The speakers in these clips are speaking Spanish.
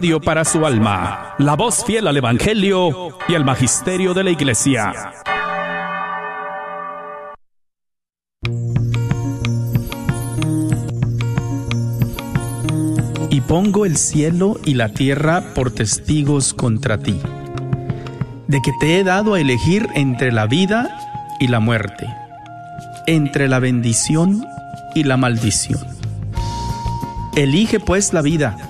para su alma, la voz fiel al Evangelio y al Magisterio de la Iglesia. Y pongo el cielo y la tierra por testigos contra ti, de que te he dado a elegir entre la vida y la muerte, entre la bendición y la maldición. Elige pues la vida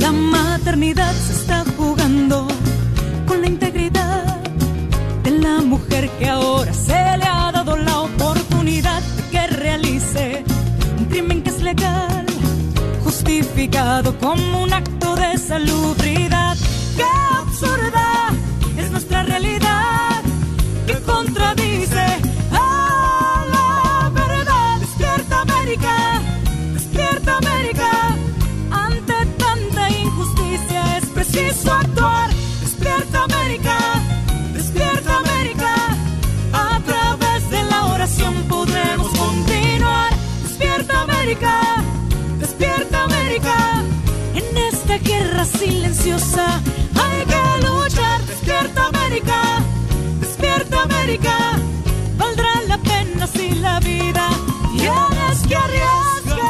la maternidad. Se está jugando con la integridad de la mujer que ahora se le ha dado la oportunidad de que realice un crimen que es legal, justificado como un acto de salubridad. ¡Qué absurda es nuestra realidad! Silenciosa hay que luchar. Despierta América. Despierta América, valdrá la pena si la vida tienes que arriesgar.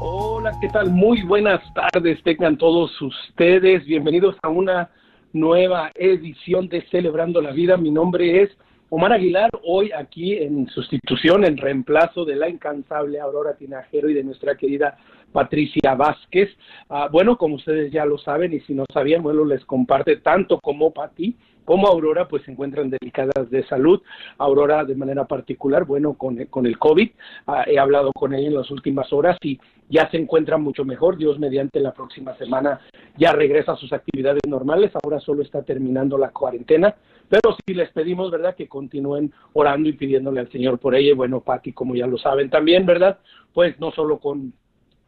Hola, ¿qué tal? Muy buenas tardes, tengan todos ustedes. Bienvenidos a una nueva edición de Celebrando la Vida. Mi nombre es Omar Aguilar, hoy aquí en sustitución, en reemplazo de la incansable Aurora Tinajero y de nuestra querida Patricia Vázquez. Ah, bueno, como ustedes ya lo saben y si no sabían, bueno, les comparte tanto como Pati como Aurora, pues se encuentran delicadas de salud. Aurora de manera particular, bueno, con, con el COVID, ah, he hablado con ella en las últimas horas y ya se encuentra mucho mejor. Dios mediante la próxima semana ya regresa a sus actividades normales. Ahora solo está terminando la cuarentena. Pero sí les pedimos, ¿verdad?, que continúen orando y pidiéndole al Señor por ella. Y bueno, Pati, como ya lo saben también, ¿verdad? Pues no solo con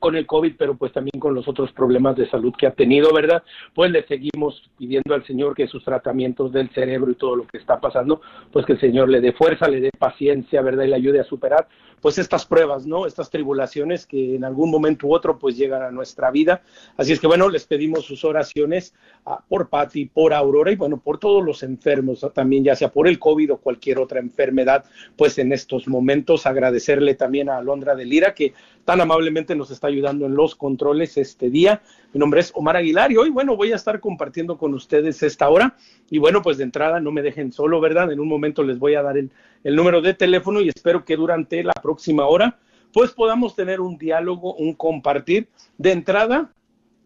con el COVID, pero pues también con los otros problemas de salud que ha tenido, ¿verdad? Pues le seguimos pidiendo al Señor que sus tratamientos del cerebro y todo lo que está pasando, pues que el Señor le dé fuerza, le dé paciencia, ¿verdad? Y le ayude a superar, pues estas pruebas, ¿no? Estas tribulaciones que en algún momento u otro, pues llegan a nuestra vida. Así es que, bueno, les pedimos sus oraciones uh, por Patti, por Aurora y, bueno, por todos los enfermos, ¿no? también ya sea por el COVID o cualquier otra enfermedad, pues en estos momentos agradecerle también a Alondra de Lira, que tan amablemente nos está ayudando en los controles este día. Mi nombre es Omar Aguilar y hoy, bueno, voy a estar compartiendo con ustedes esta hora. Y bueno, pues de entrada no me dejen solo, ¿verdad? En un momento les voy a dar el, el número de teléfono y espero que durante la próxima hora, pues podamos tener un diálogo, un compartir. De entrada,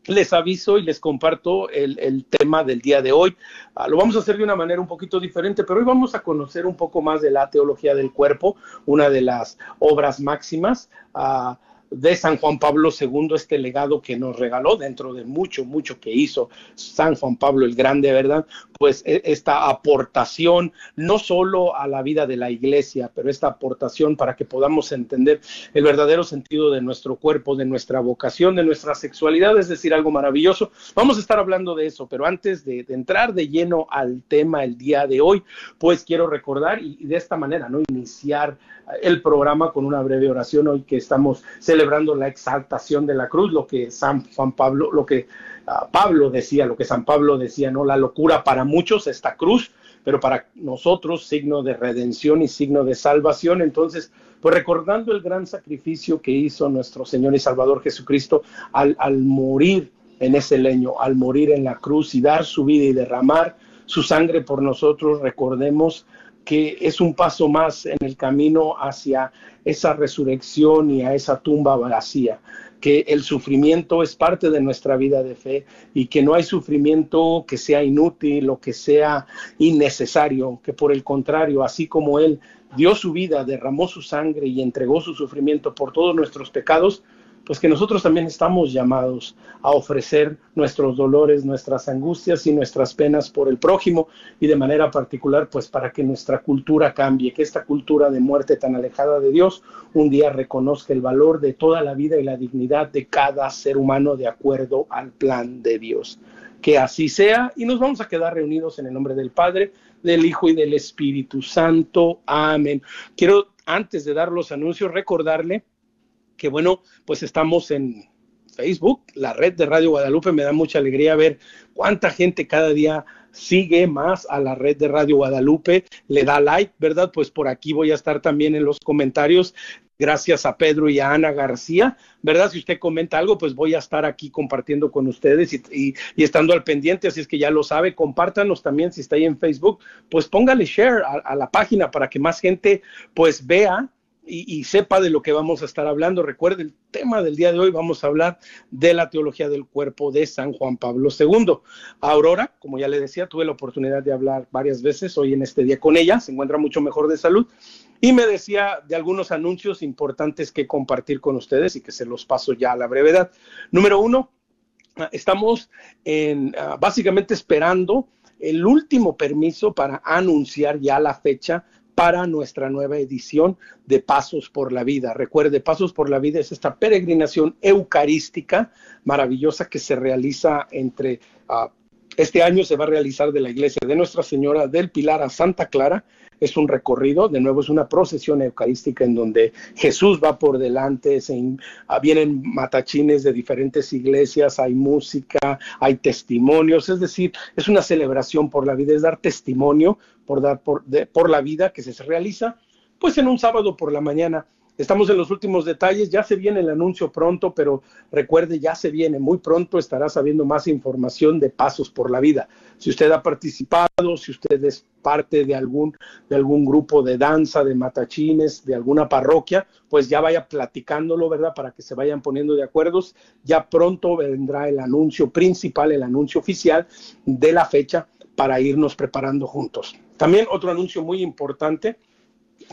les aviso y les comparto el, el tema del día de hoy. Uh, lo vamos a hacer de una manera un poquito diferente, pero hoy vamos a conocer un poco más de la teología del cuerpo, una de las obras máximas. Uh, de San Juan Pablo II, este legado que nos regaló dentro de mucho, mucho que hizo San Juan Pablo el Grande, ¿verdad? Pues esta aportación no solo a la vida de la iglesia, pero esta aportación para que podamos entender el verdadero sentido de nuestro cuerpo, de nuestra vocación, de nuestra sexualidad, es decir, algo maravilloso. Vamos a estar hablando de eso, pero antes de, entrar de lleno al tema el día de hoy, pues quiero recordar y, y de esta manera, ¿no? Iniciar el programa con una breve oración hoy que estamos celebrando la exaltación de la cruz, lo que San Juan Pablo, lo que uh, Pablo decía, lo que San Pablo decía, ¿no? La locura para muchos, esta cruz, pero para nosotros signo de redención y signo de salvación. Entonces, pues recordando el gran sacrificio que hizo nuestro Señor y Salvador Jesucristo al morir en ese leño, al morir en la cruz y dar su vida y derramar su sangre por nosotros, recordemos que es un paso más en el camino hacia esa resurrección y a esa tumba vacía, que el sufrimiento es parte de nuestra vida de fe y que no hay sufrimiento que sea inútil o que sea innecesario, que por el contrario, así como Él dio su vida, derramó su sangre y entregó su sufrimiento por todos nuestros pecados, pues que nosotros también estamos llamados a ofrecer nuestros dolores, nuestras angustias y nuestras penas por el prójimo y de manera particular pues para que nuestra cultura cambie, que esta cultura de muerte tan alejada de Dios un día reconozca el valor de toda la vida y la dignidad de cada ser humano de acuerdo al plan de Dios. Que así sea y nos vamos a quedar reunidos en el nombre del Padre, del Hijo y del Espíritu Santo. Amén. Quiero antes de dar los anuncios recordarle que bueno, pues estamos en Facebook, la red de Radio Guadalupe. Me da mucha alegría ver cuánta gente cada día sigue más a la red de Radio Guadalupe, le da like, ¿verdad? Pues por aquí voy a estar también en los comentarios. Gracias a Pedro y a Ana García, ¿verdad? Si usted comenta algo, pues voy a estar aquí compartiendo con ustedes y, estando al pendiente, así es que ya lo sabe, compártanos también si está ahí en Facebook, pues póngale share a, a la página para que más gente pues vea y, sepa de lo que vamos a estar hablando. Recuerde, el tema del día de hoy vamos a hablar de la teología del cuerpo de San Juan Pablo II. Aurora, como ya le decía, tuve la oportunidad de hablar varias veces hoy en este día con ella, se encuentra mucho mejor de salud y me decía de algunos anuncios importantes que compartir con ustedes y que se los paso ya a la brevedad. Número uno, estamos en, ah, básicamente esperando el último permiso para anunciar ya la fecha para nuestra nueva edición de Pasos por la Vida. Recuerde, Pasos por la Vida es esta peregrinación eucarística maravillosa que se realiza entre... Ah, este año se va a realizar de la iglesia de Nuestra Señora del Pilar a Santa Clara es un recorrido, de nuevo es una procesión eucarística en donde Jesús va por delante, se, ah, vienen matachines de diferentes iglesias, hay música, hay testimonios, es decir, es una celebración por la vida, es dar testimonio por, dar por, por la vida que se realiza pues en un sábado por la mañana Estamos en los últimos detalles, ya se viene el anuncio pronto, pero recuerde, ya se viene muy pronto, estará sabiendo más información de Pasos por la Vida. Si usted ha participado, si usted es parte de algún, de algún grupo de danza, de matachines, de alguna parroquia, pues ya vaya platicándolo, ¿verdad? Para que se vayan poniendo de acuerdos. Ya pronto vendrá el anuncio principal, el anuncio oficial de la fecha para irnos preparando juntos. También otro anuncio muy importante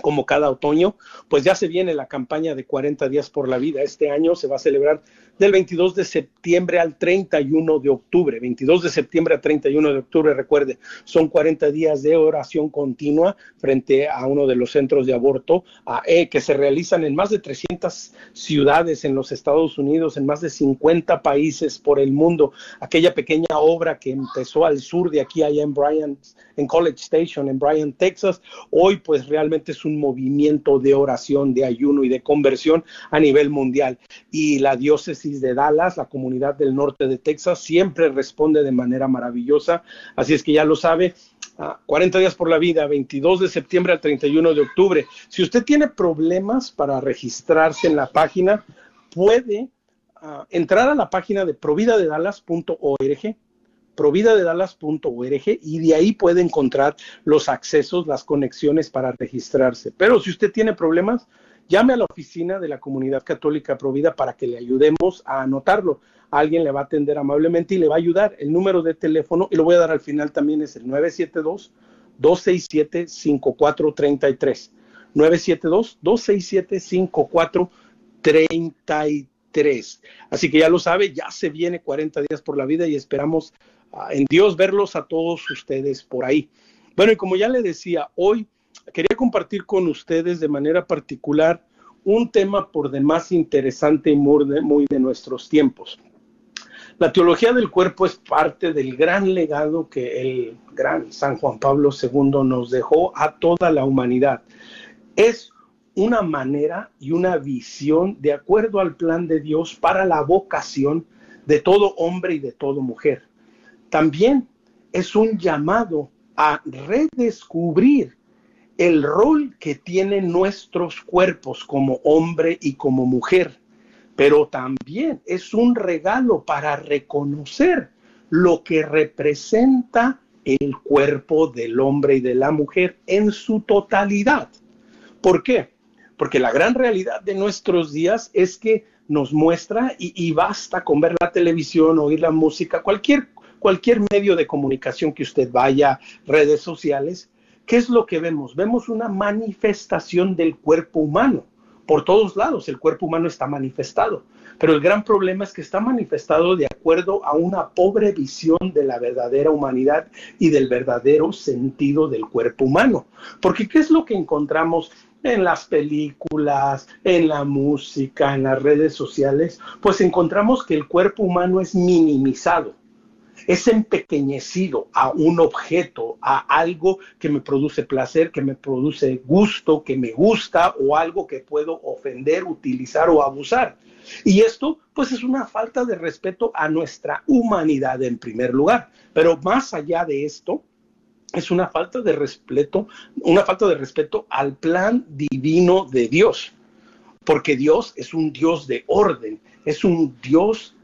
como cada otoño, pues ya se viene la campaña de 40 días por la vida. Este año se va a celebrar del 22 de septiembre al 31 de octubre. 22 de septiembre al 31 de octubre, recuerde, son 40 días de oración continua frente a uno de los centros de aborto e, que se realizan en más de 300 ciudades en los Estados Unidos, en más de 50 países por el mundo. Aquella pequeña obra que empezó al sur de aquí, allá en Bryan, en College Station, en Bryan, Texas, hoy pues realmente es un movimiento de oración, de ayuno y de conversión a nivel mundial. Y la diócesis de Dallas, la comunidad del norte de Texas, siempre responde de manera maravillosa. Así es que ya lo sabe, 40 días por la vida, 22 de septiembre al 31 de octubre. Si usted tiene problemas para registrarse en la página, puede ah, entrar a la página de providadedalas.org providadedalas.org y de ahí puede encontrar los accesos, las conexiones para registrarse. Pero si usted tiene problemas, llame a la oficina de la Comunidad Católica Provida para que le ayudemos a anotarlo. Alguien le va a atender amablemente y le va a ayudar. El número de teléfono, y lo voy a dar al final también, es el 972-267-5433. 972-267-5433. Así que ya lo sabe, ya se viene 40 días por la vida y esperamos en Dios verlos a todos ustedes por ahí. Bueno, y como ya le decía, hoy quería compartir con ustedes de manera particular un tema por demás interesante y muy de, muy de nuestros tiempos. La teología del cuerpo es parte del gran legado que el gran San Juan Pablo II nos dejó a toda la humanidad. Es una manera y una visión de acuerdo al plan de Dios para la vocación de todo hombre y de toda mujer también es un llamado a redescubrir el rol que tienen nuestros cuerpos como hombre y como mujer, pero también es un regalo para reconocer lo que representa el cuerpo del hombre y de la mujer en su totalidad. ¿Por qué? Porque la gran realidad de nuestros días es que nos muestra y, basta con ver la televisión, oír la música, cualquier, cualquier medio de comunicación que usted vaya, redes sociales, ¿qué es lo que vemos? Vemos una manifestación del cuerpo humano. Por todos lados el cuerpo humano está manifestado, pero el gran problema es que está manifestado de acuerdo a una pobre visión de la verdadera humanidad y del verdadero sentido del cuerpo humano. Porque ¿qué es lo que encontramos en las películas, en la música, en las redes sociales, pues encontramos que el cuerpo humano es minimizado, es empequeñecido a un objeto, a algo que me produce placer, que me produce gusto, que me gusta o algo que puedo ofender, utilizar o abusar. Y esto pues es una falta de respeto a nuestra humanidad en primer lugar. Pero más allá de esto, es una falta de respeto, una falta de respeto al plan divino de Dios, porque Dios es un Dios de orden, es un Dios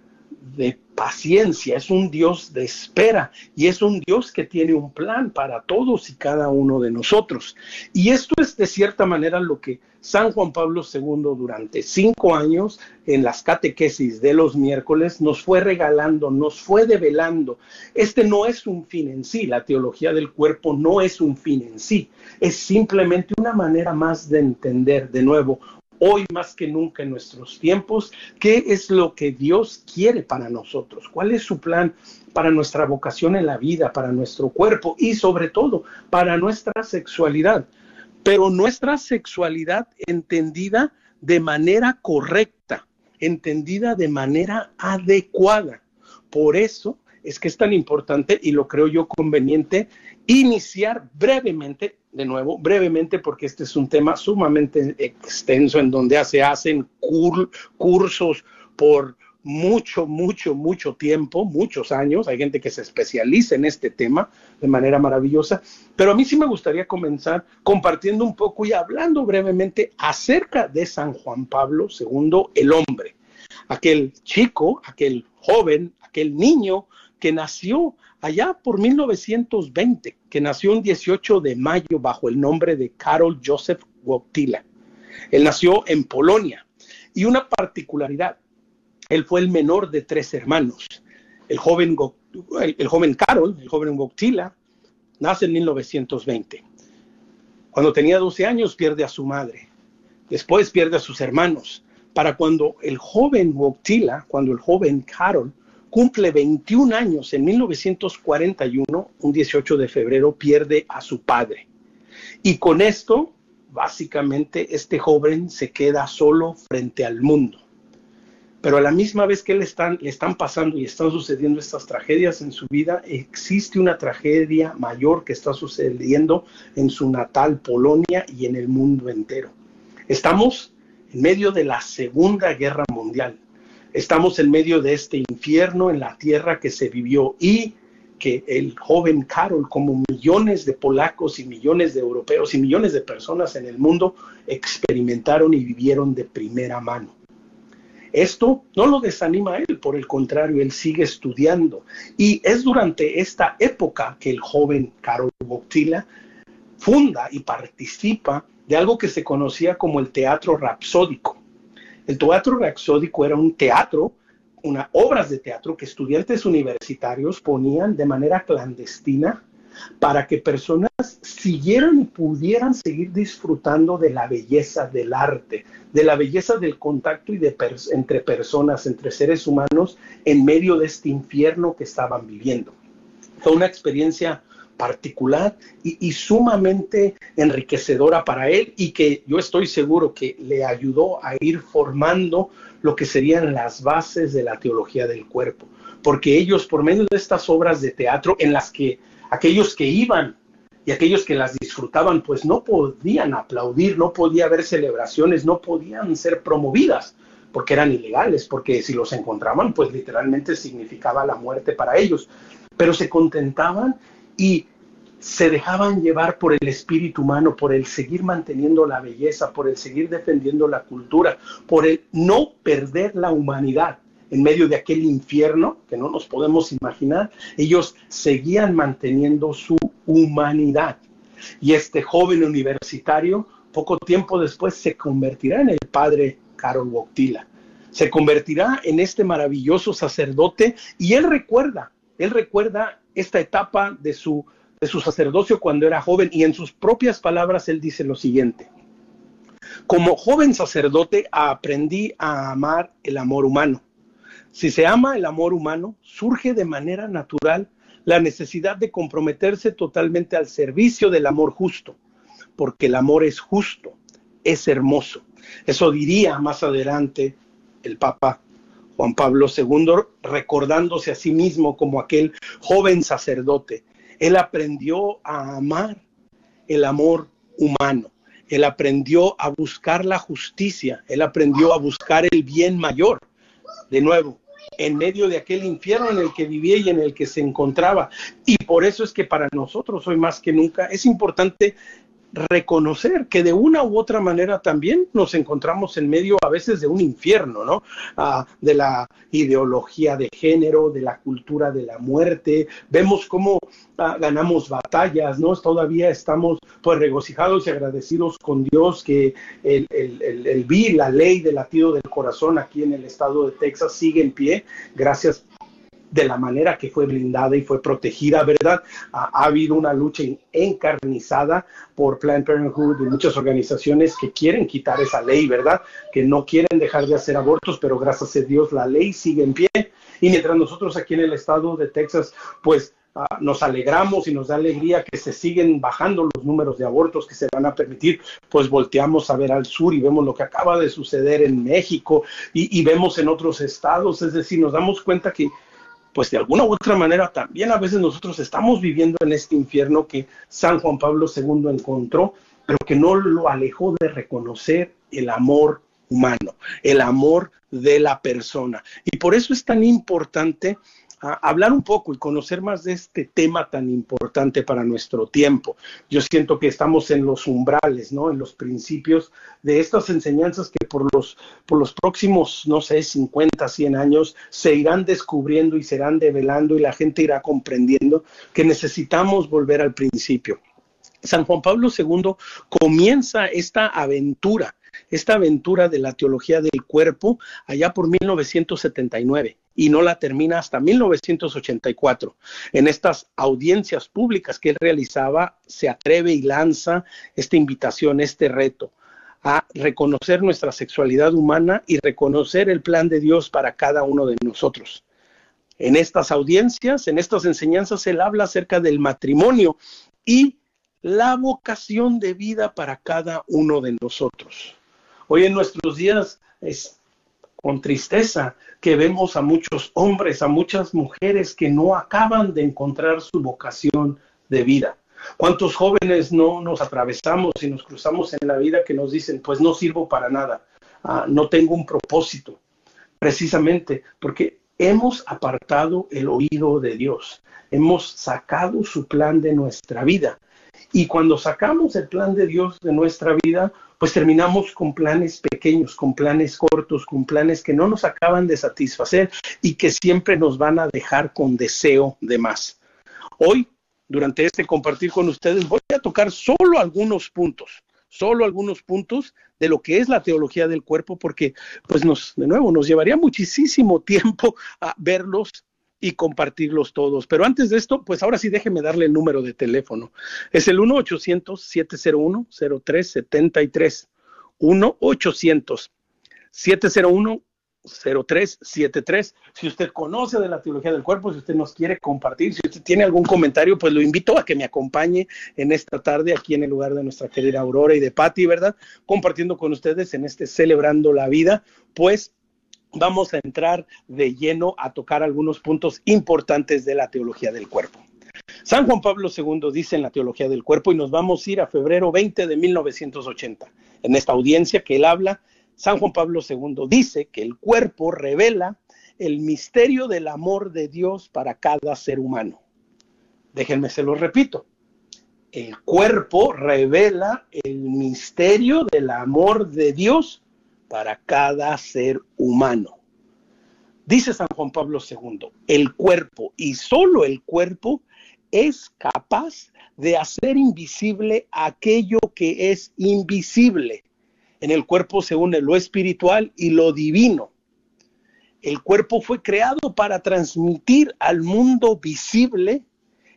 de paciencia, es un Dios de espera y es un Dios que tiene un plan para todos y cada uno de nosotros. Y esto es de cierta manera lo que San Juan Pablo II durante cinco años en las catequesis de los miércoles nos fue regalando, nos fue develando. Este no es un fin en sí, la teología del cuerpo no es un fin en sí, es simplemente una manera más de entender de nuevo hoy más que nunca en nuestros tiempos, qué es lo que Dios quiere para nosotros, cuál es su plan para nuestra vocación en la vida, para nuestro cuerpo y sobre todo para nuestra sexualidad. Pero nuestra sexualidad entendida de manera correcta, entendida de manera adecuada. Por eso es que es tan importante y lo creo yo conveniente iniciar brevemente de nuevo, brevemente, porque este es un tema sumamente extenso en donde se hacen cursos por mucho, mucho, mucho tiempo, muchos años. Hay gente que se especializa en este tema de manera maravillosa. Pero a mí sí me gustaría comenzar compartiendo un poco y hablando brevemente acerca de San Juan Pablo II, el hombre. Aquel chico, aquel joven, aquel niño que nació allá por 1920, que nació un 18 de mayo bajo el nombre de Karol Joseph Wojtyla. Él nació en Polonia y una particularidad, él fue el menor de tres hermanos. El joven, el, joven Karol, el joven Wojtyla, nace en 1920. Cuando tenía 12 años pierde a su madre, después pierde a sus hermanos. Para cuando el joven Wojtyla, cuando el joven Karol cumple 21 años en 1941, un 18 de febrero, pierde a su padre. Y con esto, básicamente, este joven se queda solo frente al mundo. Pero a la misma vez que le están, le están pasando y están sucediendo estas tragedias en su vida, existe una tragedia mayor que está sucediendo en su natal Polonia y en el mundo entero. Estamos en medio de la Segunda Guerra Mundial Estamos en medio de este infierno en la tierra que se vivió y que el joven Carol, como millones de polacos y millones de europeos y millones de personas en el mundo, experimentaron y vivieron de primera mano. Esto no lo desanima a él, por el contrario, él sigue estudiando. Y es durante esta época que el joven Karol Wojtyla funda y participa de algo que se conocía como el teatro rapsódico. El teatro Raxódico era un teatro, una obras de teatro que estudiantes universitarios ponían de manera clandestina para que personas siguieran y pudieran seguir disfrutando de la belleza del arte, de la belleza del contacto y de entre personas, entre seres humanos, en medio de este infierno que estaban viviendo. Fue una experiencia particular y, sumamente enriquecedora para él y que yo estoy seguro que le ayudó a ir formando lo que serían las bases de la teología del cuerpo. Porque ellos, por medio de estas obras de teatro en las que aquellos que iban y aquellos que las disfrutaban, pues no podían aplaudir, no podía haber celebraciones, no podían ser promovidas porque eran ilegales, porque si los encontraban, pues literalmente significaba la muerte para ellos. Pero se contentaban y se dejaban llevar por el espíritu humano, por el seguir manteniendo la belleza, por el seguir defendiendo la cultura, por el no perder la humanidad en medio de aquel infierno que no nos podemos imaginar. Ellos seguían manteniendo su humanidad. Y este joven universitario, poco tiempo después, se convertirá en el padre Karol Wojtyla Se convertirá en este maravilloso sacerdote y él recuerda, él recuerda esta etapa de su, de su sacerdocio cuando era joven y en sus propias palabras él dice lo siguiente. Como joven sacerdote aprendí a amar el amor humano. Si se ama el amor humano, surge de manera natural la necesidad de comprometerse totalmente al servicio del amor justo, porque el amor es justo, es hermoso. Eso diría más adelante el Papa Juan Pablo II, recordándose a sí mismo como aquel joven sacerdote. Él aprendió a amar el amor humano. Él aprendió a buscar la justicia, él aprendió a buscar el bien mayor. De nuevo, en medio de aquel infierno en el que vivía y en el que se encontraba. Y por eso es que para nosotros hoy más que nunca es importante reconocer que de una u otra manera también nos encontramos en medio a veces de un infierno, ¿no? Ah, de la ideología de género, de la cultura de la muerte. Vemos cómo ah, ganamos batallas, ¿no? Todavía estamos pues regocijados y agradecidos con Dios que el, el, el, el la ley del latido del corazón aquí en el estado de Texas sigue en pie, gracias de la manera que fue blindada y fue protegida, ¿verdad? Ha, habido una lucha encarnizada por Planned Parenthood y muchas organizaciones que quieren quitar esa ley, ¿verdad? Que no quieren dejar de hacer abortos, pero gracias a Dios la ley sigue en pie. Y mientras nosotros aquí en el estado de Texas, pues ah, nos alegramos y nos da alegría que se siguen bajando los números de abortos que se van a permitir, pues volteamos a ver al sur y vemos lo que acaba de suceder en México y vemos en otros estados, es decir, nos damos cuenta que pues de alguna u otra manera también a veces nosotros estamos viviendo en este infierno que San Juan Pablo II encontró, pero que no lo alejó de reconocer el amor humano, el amor de la persona. Y por eso es tan importante hablar un poco y conocer más de este tema tan importante para nuestro tiempo. Yo siento que estamos en los umbrales, ¿no? En los principios de estas enseñanzas que por los, por los próximos, no sé, 50, 100 años se irán descubriendo y serán develando y la gente irá comprendiendo que necesitamos volver al principio. San Juan Pablo II comienza esta aventura, esta aventura de la teología del cuerpo allá por 1979 y no la termina hasta 1984. En estas audiencias públicas que él realizaba, se atreve y lanza esta invitación, este reto a reconocer nuestra sexualidad humana y reconocer el plan de Dios para cada uno de nosotros. En estas audiencias, en estas enseñanzas, él habla acerca del matrimonio y la vocación de vida para cada uno de nosotros. Hoy en nuestros días es con tristeza que vemos a muchos hombres, a muchas mujeres que no acaban de encontrar su vocación de vida. ¿Cuántos jóvenes no nos atravesamos y nos cruzamos en la vida que nos dicen, pues no sirvo para nada, ah, no tengo un propósito? Precisamente porque hemos apartado el oído de Dios, hemos sacado su plan de nuestra vida. Y cuando sacamos el plan de Dios de nuestra vida, pues terminamos con planes pequeños, con planes cortos, con planes que no nos acaban de satisfacer y que siempre nos van a dejar con deseo de más. Hoy, durante este compartir con ustedes, voy a tocar solo algunos puntos, solo algunos puntos de lo que es la teología del cuerpo, porque, pues, nos, de nuevo, nos llevaría muchísimo tiempo a verlos y compartirlos todos. Pero antes de esto, pues ahora sí déjeme darle el número de teléfono. Es el 1-800-701-0373. 1-800-701-0373. Si usted conoce de la teología del cuerpo, si usted nos quiere compartir, si usted tiene algún comentario, pues lo invito a que me acompañe en esta tarde aquí en el lugar de nuestra querida Aurora y de Patti, ¿verdad? Compartiendo con ustedes en este Celebrando la Vida, pues vamos a entrar de lleno a tocar algunos puntos importantes de la teología del cuerpo. San Juan Pablo II dice en la teología del cuerpo, y nos vamos a ir a febrero 20 de 1980. En esta audiencia que él habla, San Juan Pablo II dice que el cuerpo revela el misterio del amor de Dios para cada ser humano. Déjenme se lo repito. El cuerpo revela el misterio del amor de Dios para cada ser humano. Dice San Juan Pablo II, el cuerpo y solo el cuerpo es capaz de hacer invisible aquello que es invisible. En el cuerpo se une lo espiritual y lo divino. el cuerpo fue creado para transmitir al mundo visible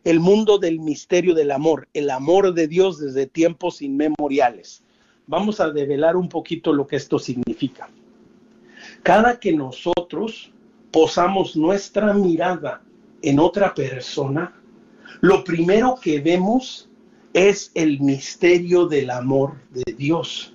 el mundo del misterio del amor, el amor de Dios desde tiempos inmemoriales. Vamos a develar un poquito lo que esto significa. Cada que nosotros posamos nuestra mirada en otra persona, lo primero que vemos es el misterio del amor de Dios.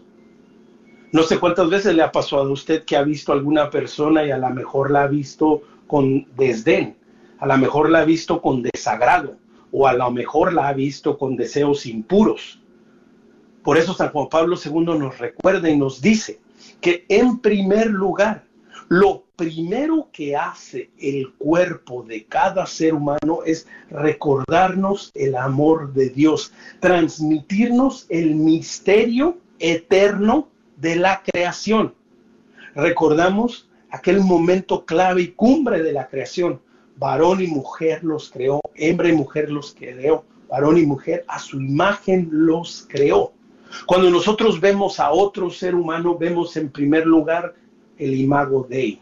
No sé cuántas veces le ha pasado a usted que ha visto a alguna persona y a lo mejor la ha visto con desdén, a lo mejor la ha visto con desagrado o a lo mejor la ha visto con deseos impuros. Por eso San Juan Pablo II nos recuerda y nos dice que en primer lugar, lo primero que hace el cuerpo de cada ser humano es recordarnos el amor de Dios, transmitirnos el misterio eterno de la creación. Recordamos aquel momento clave y cumbre de la creación. Varón y mujer los creó, hembra y mujer los creó, varón y mujer a su imagen los creó. Cuando nosotros vemos a otro ser humano, vemos en primer lugar el imago Dei,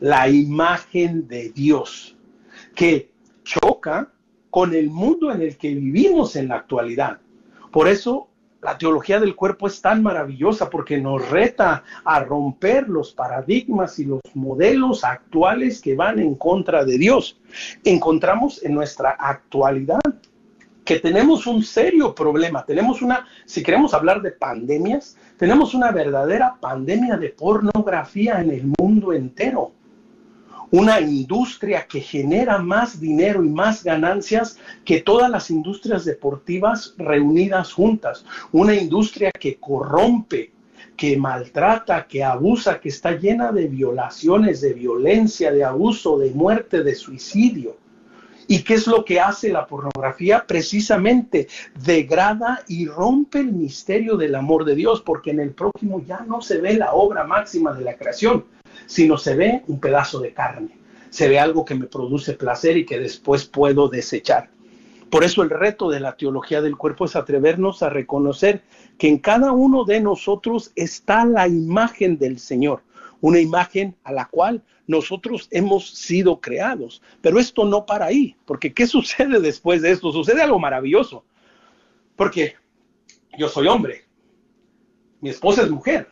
la imagen de Dios, que choca con el mundo en el que vivimos en la actualidad. Por eso la teología del cuerpo es tan maravillosa porque nos reta a romper los paradigmas y los modelos actuales que van en contra de Dios. Encontramos en nuestra actualidad que tenemos un serio problema. Tenemos una, si queremos hablar de pandemias, tenemos una verdadera pandemia de pornografía en el mundo entero. Una industria que genera más dinero y más ganancias que todas las industrias deportivas reunidas juntas. Una industria que corrompe, que maltrata, que abusa, que está llena de violaciones, de violencia, de abuso, de muerte, de suicidio. ¿Y qué es lo que hace la pornografía? Precisamente degrada y rompe el misterio del amor de Dios, porque en el prójimo ya no se ve la obra máxima de la creación, sino se ve un pedazo de carne, se ve algo que me produce placer y que después puedo desechar. Por eso el reto de la teología del cuerpo es atrevernos a reconocer que en cada uno de nosotros está la imagen del Señor, una imagen a la cual nosotros hemos sido creados. Pero esto no para ahí, porque ¿qué sucede después de esto? Sucede algo maravilloso, porque yo soy hombre, mi esposa es mujer,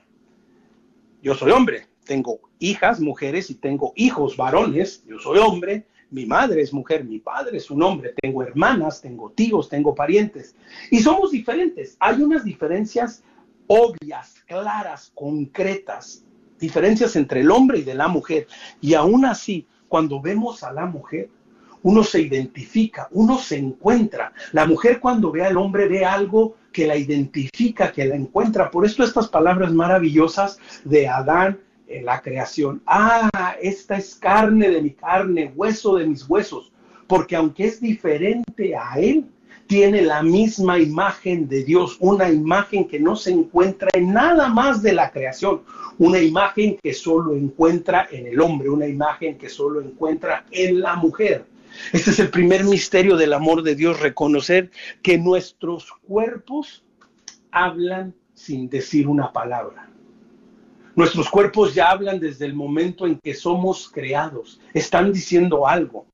yo soy hombre, tengo hijas, mujeres y tengo hijos, varones, yo soy hombre, mi madre es mujer, mi padre es un hombre, tengo hermanas, tengo tíos, tengo parientes. Y somos diferentes. Hay unas diferencias obvias, claras, concretas diferencias entre el hombre y de la mujer. Y aún así, cuando vemos a la mujer, uno se identifica, uno se encuentra. La mujer cuando ve al hombre ve algo que la identifica, que la encuentra. Por eso estas palabras maravillosas de Adán en la creación. Ah, esta es carne de mi carne, hueso de mis huesos. Porque aunque es diferente a él, tiene la misma imagen de Dios, una imagen que no se encuentra en nada más de la creación, una imagen que solo encuentra en el hombre, una imagen que solo encuentra en la mujer. Este es el primer misterio del amor de Dios, reconocer que nuestros cuerpos hablan sin decir una palabra. Nuestros cuerpos ya hablan desde el momento en que somos creados, están diciendo algo.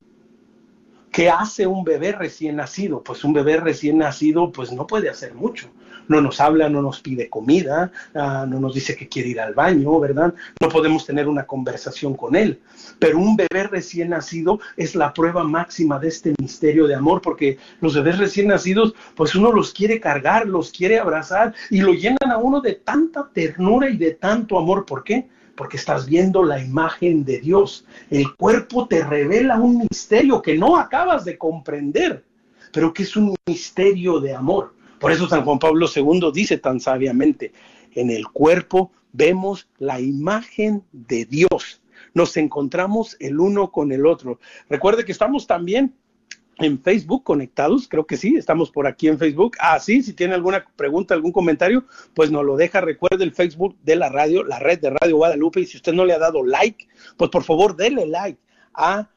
¿Qué hace un bebé recién nacido? Pues un bebé recién nacido pues no puede hacer mucho. No nos habla, no nos pide comida, ah, no nos dice que quiere ir al baño, ¿verdad? No podemos tener una conversación con él. Pero un bebé recién nacido es la prueba máxima de este misterio de amor, porque los bebés recién nacidos, pues uno los quiere cargar, los quiere abrazar y lo llenan a uno de tanta ternura y de tanto amor. ¿Por qué? Porque estás viendo la imagen de Dios. El cuerpo te revela un misterio que no acabas de comprender, pero que es un misterio de amor. Por eso San Juan Pablo II dice tan sabiamente, en el cuerpo vemos la imagen de Dios. Nos encontramos el uno con el otro. Recuerde que estamos también en Facebook conectados, creo que sí, estamos por aquí en Facebook. Ah, sí, si tiene alguna pregunta, algún comentario, pues nos lo deja. Recuerde el Facebook de la radio, la red de Radio Guadalupe, y si usted no le ha dado like, pues por favor, déle like a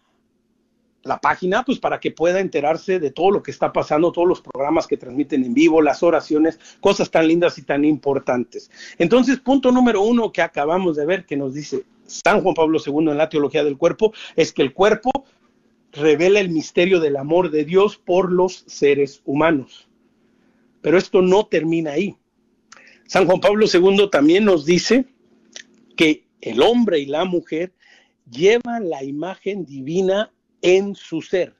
la página, pues para que pueda enterarse de todo lo que está pasando, todos los programas que transmiten en vivo, las oraciones, cosas tan lindas y tan importantes. Entonces, punto número uno que acabamos de ver, que nos dice, San Juan Pablo II en la teología del cuerpo es que el cuerpo revela el misterio del amor de Dios por los seres humanos. Pero esto no termina ahí. San Juan Pablo II también nos dice que el hombre y la mujer llevan la imagen divina en su ser.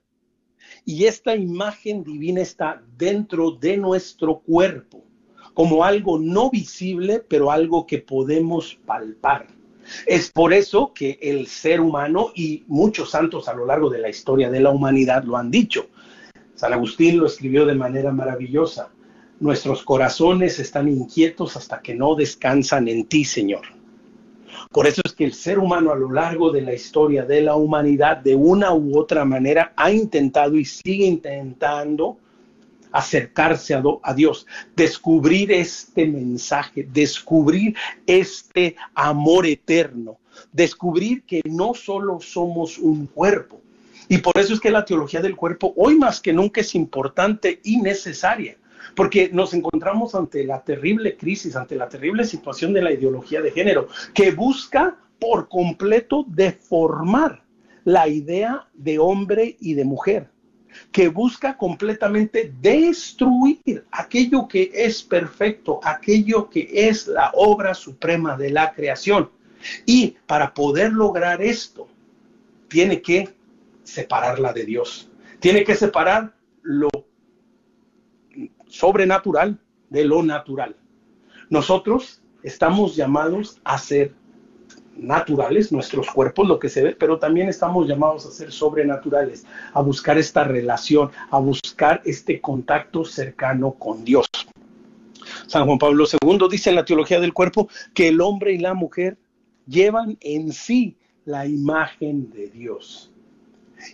Y esta imagen divina está dentro de nuestro cuerpo, como algo no visible, pero algo que podemos palpar. Es por eso que el ser humano y muchos santos a lo largo de la historia de la humanidad lo han dicho. San Agustín lo escribió de manera maravillosa. Nuestros corazones están inquietos hasta que no descansan en ti, Señor. Por eso es que el ser humano a lo largo de la historia de la humanidad, de una u otra manera, ha intentado y sigue intentando acercarse a, Dios, descubrir este mensaje, descubrir este amor eterno, descubrir que no solo somos un cuerpo. Y por eso es que la teología del cuerpo hoy más que nunca es importante y necesaria porque nos encontramos ante la terrible crisis, ante la terrible situación de la ideología de género, que busca por completo deformar la idea de hombre y de mujer que busca completamente destruir aquello que es perfecto, aquello que es la obra suprema de la creación. Y para poder lograr esto, tiene que separarla de Dios. Tiene que separar lo sobrenatural de lo natural. Nosotros estamos llamados a ser naturales, nuestros cuerpos, lo que se ve, pero también estamos llamados a ser sobrenaturales, a buscar esta relación, a buscar este contacto cercano con Dios. San Juan Pablo II dice en la teología del cuerpo que el hombre y la mujer llevan en sí la imagen de Dios.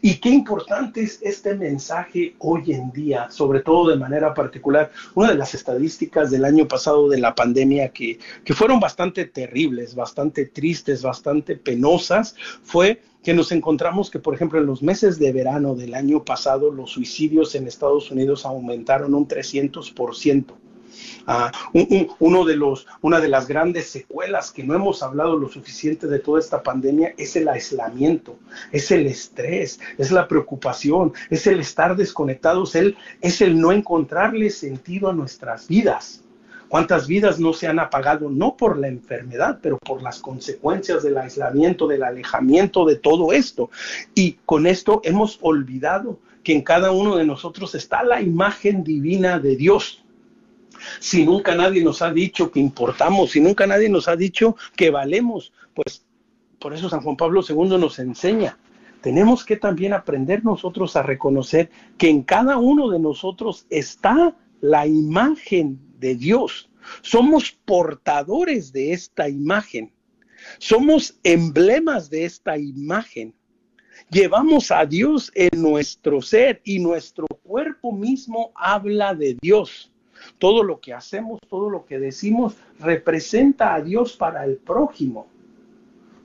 Y qué importante es este mensaje hoy en día, sobre todo de manera particular. Una de las estadísticas del año pasado de la pandemia que, que fueron bastante terribles, bastante tristes, bastante penosas, fue que nos encontramos que, por ejemplo, en los meses de verano del año pasado, los suicidios en Estados Unidos aumentaron un 300%. Uno de los, una de las grandes secuelas que no hemos hablado lo suficiente de toda esta pandemia es el aislamiento, es el estrés, es la preocupación, es el estar desconectados, es el no encontrarle sentido a nuestras vidas. ¿Cuántas vidas no se han apagado no por la enfermedad, pero por las consecuencias del aislamiento, del alejamiento de todo esto? Y con esto hemos olvidado que en cada uno de nosotros está la imagen divina de Dios si nunca nadie nos ha dicho que importamos, si nunca nadie nos ha dicho que valemos, pues por eso San Juan Pablo II nos enseña. Tenemos que también aprender nosotros a reconocer que en cada uno de nosotros está la imagen de Dios. Somos portadores de esta imagen. Somos emblemas de esta imagen. Llevamos a Dios en nuestro ser y nuestro cuerpo mismo habla de Dios. Todo lo que hacemos, todo lo que decimos, representa a Dios para el prójimo.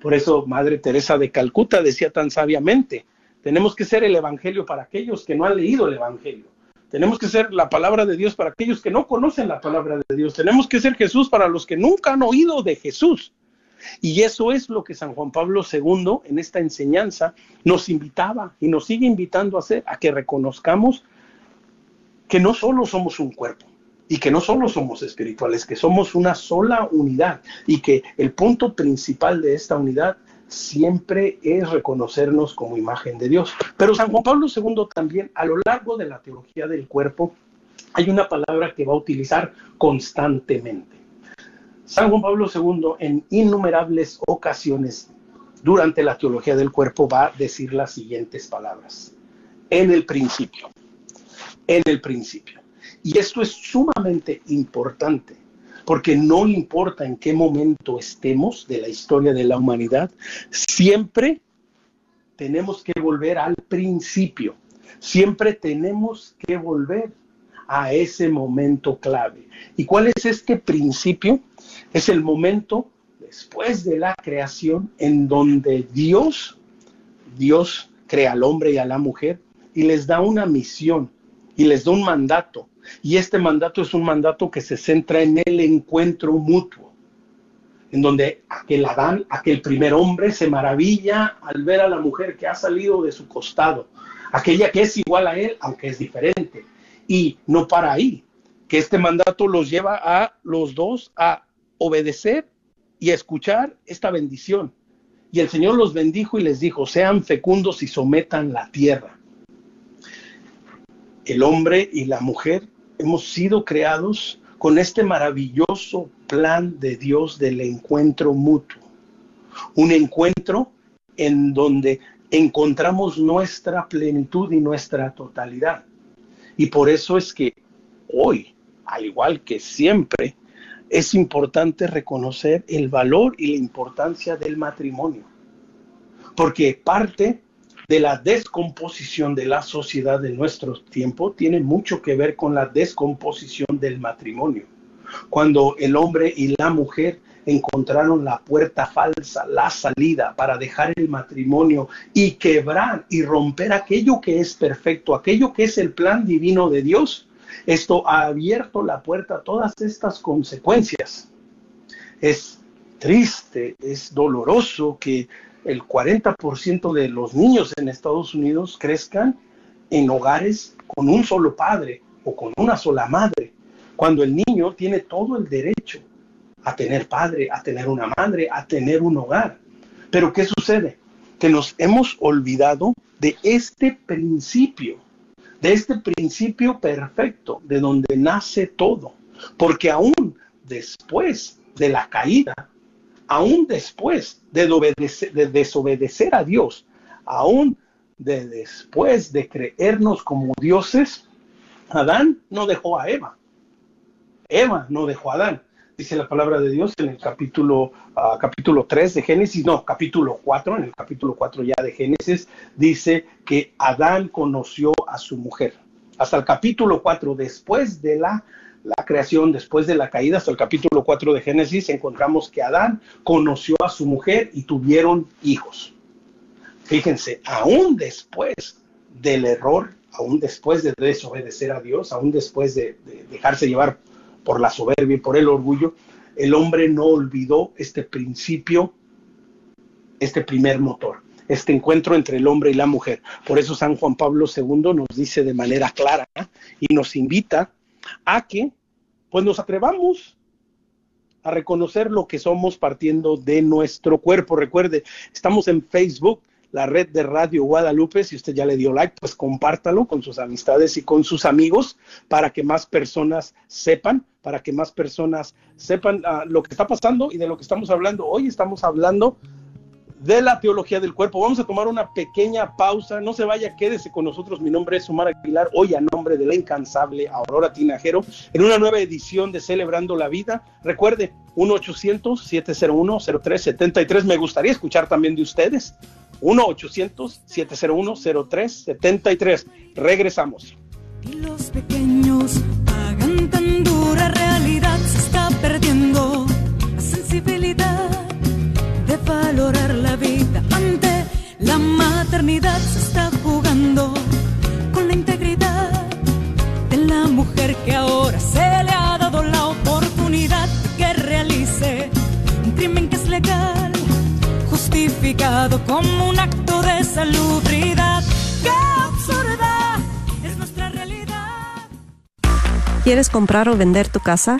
Por eso Madre Teresa de Calcuta decía tan sabiamente, tenemos que ser el Evangelio para aquellos que no han leído el Evangelio. Tenemos que ser la palabra de Dios para aquellos que no conocen la palabra de Dios. Tenemos que ser Jesús para los que nunca han oído de Jesús. Y eso es lo que San Juan Pablo II en esta enseñanza nos invitaba y nos sigue invitando a hacer, a que reconozcamos que no solo somos un cuerpo, y que no solo somos espirituales, que somos una sola unidad y que el punto principal de esta unidad siempre es reconocernos como imagen de Dios. Pero San Juan Pablo II también, a lo largo de la teología del cuerpo, hay una palabra que va a utilizar constantemente. San Juan Pablo II en innumerables ocasiones durante la teología del cuerpo va a decir las siguientes palabras. En el principio, en el principio. Y esto es sumamente importante, porque no importa en qué momento estemos de la historia de la humanidad, siempre tenemos que volver al principio, siempre tenemos que volver a ese momento clave. ¿Y cuál es este principio? Es el momento después de la creación en donde Dios, Dios crea al hombre y a la mujer y les da una misión y les da un mandato y este mandato es un mandato que se centra en el encuentro mutuo. en donde aquel Adán, aquel primer hombre, se maravilla al ver a la mujer que ha salido de su costado, aquella que es igual a él, aunque es diferente. Y no para ahí, que este mandato los lleva a los dos a obedecer y a escuchar esta bendición. Y el Señor los bendijo y les dijo, sean fecundos y sometan la tierra. El hombre y la mujer hemos sido creados con este maravilloso plan de Dios del encuentro mutuo. Un encuentro en donde encontramos nuestra plenitud y nuestra totalidad. Y por eso es que hoy, al igual que siempre, es importante reconocer el valor y la importancia del matrimonio. Porque parte de la descomposición de la sociedad de nuestro tiempo tiene mucho que ver con la descomposición del matrimonio. Cuando el hombre y la mujer encontraron la puerta falsa, la salida para dejar el matrimonio y quebrar y romper aquello que es perfecto, aquello que es el plan divino de Dios, esto ha abierto la puerta a todas estas consecuencias. Es triste, es doloroso que el 40% de los niños en Estados Unidos crezcan en hogares con un solo padre o con una sola madre, cuando el niño tiene todo el derecho a tener padre, a tener una madre, a tener un hogar. Pero ¿qué sucede? Que nos hemos olvidado de este principio, de este principio perfecto, de donde nace todo. Porque aún después de la caída, aún después de, desobedecer a Dios, aún de después de creernos como dioses, Adán no dejó a Eva. Eva no dejó a Adán. Dice la palabra de Dios en el capítulo, uh, capítulo 3 de Génesis, no, capítulo 4, en el capítulo 4 ya de Génesis, dice que Adán conoció a su mujer. Hasta el capítulo 4, después de la la creación después de la caída, hasta el capítulo 4 de Génesis, encontramos que Adán conoció a su mujer y tuvieron hijos. Fíjense, aún después del error, aún después de desobedecer a Dios, aún después de, de dejarse llevar por la soberbia y por el orgullo, el hombre no olvidó este principio, este primer motor, este encuentro entre el hombre y la mujer. Por eso San Juan Pablo II nos dice de manera clara y nos invita a que pues nos atrevamos a reconocer lo que somos partiendo de nuestro cuerpo. Recuerde, estamos en Facebook, la red de Radio Guadalupe. Si usted ya le dio like, pues compártalo con sus amistades y con sus amigos para que más personas sepan, para que más personas sepan uh, lo que está pasando y de lo que estamos hablando. Hoy estamos hablando de la teología del cuerpo. Vamos a tomar una pequeña pausa. No se vaya, quédese con nosotros. Mi nombre es Omar Aguilar, hoy a nombre de la incansable Aurora Tinajero, en una nueva edición de Celebrando la Vida. Recuerde, 1-800-701-0373. Me gustaría escuchar también de ustedes. 1-800-701-0373. Regresamos. Los pequeños hagan tan dura realidad, se está perdiendo la sensibilidad de valorar la maternidad se está jugando con la integridad de la mujer que ahora se le ha dado la oportunidad de que realice un crimen que es legal justificado como un acto de salubridad qué absurda es nuestra realidad ¿Quieres comprar o vender tu casa?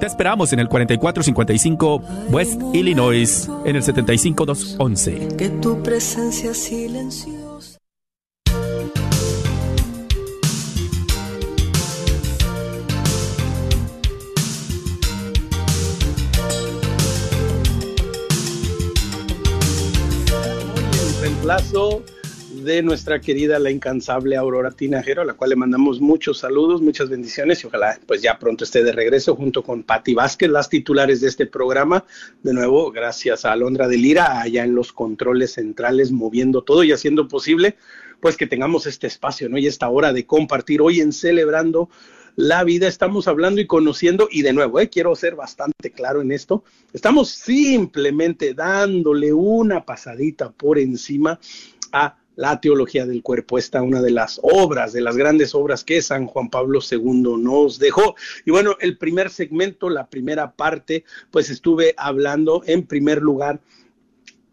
Te esperamos en el 4455 West Illinois, en el 75211. Que tu presencia silenciosa. Reemplazo de nuestra querida, la incansable Aurora Tinajero, a la cual le mandamos muchos saludos, muchas bendiciones y ojalá pues ya pronto esté de regreso junto con Patti Vázquez, las titulares de este programa. De nuevo, gracias a Alondra de Lira, allá en los controles centrales, moviendo todo y haciendo posible pues que tengamos este espacio, ¿no? Y esta hora de compartir hoy en Celebrando la vida, estamos hablando y conociendo, y de nuevo, eh, quiero ser bastante claro en esto, estamos simplemente dándole una pasadita por encima a la teología del cuerpo, esta una de las obras, de las grandes obras que San Juan Pablo II nos dejó. Y bueno, el primer segmento, la primera parte, pues estuve hablando en primer lugar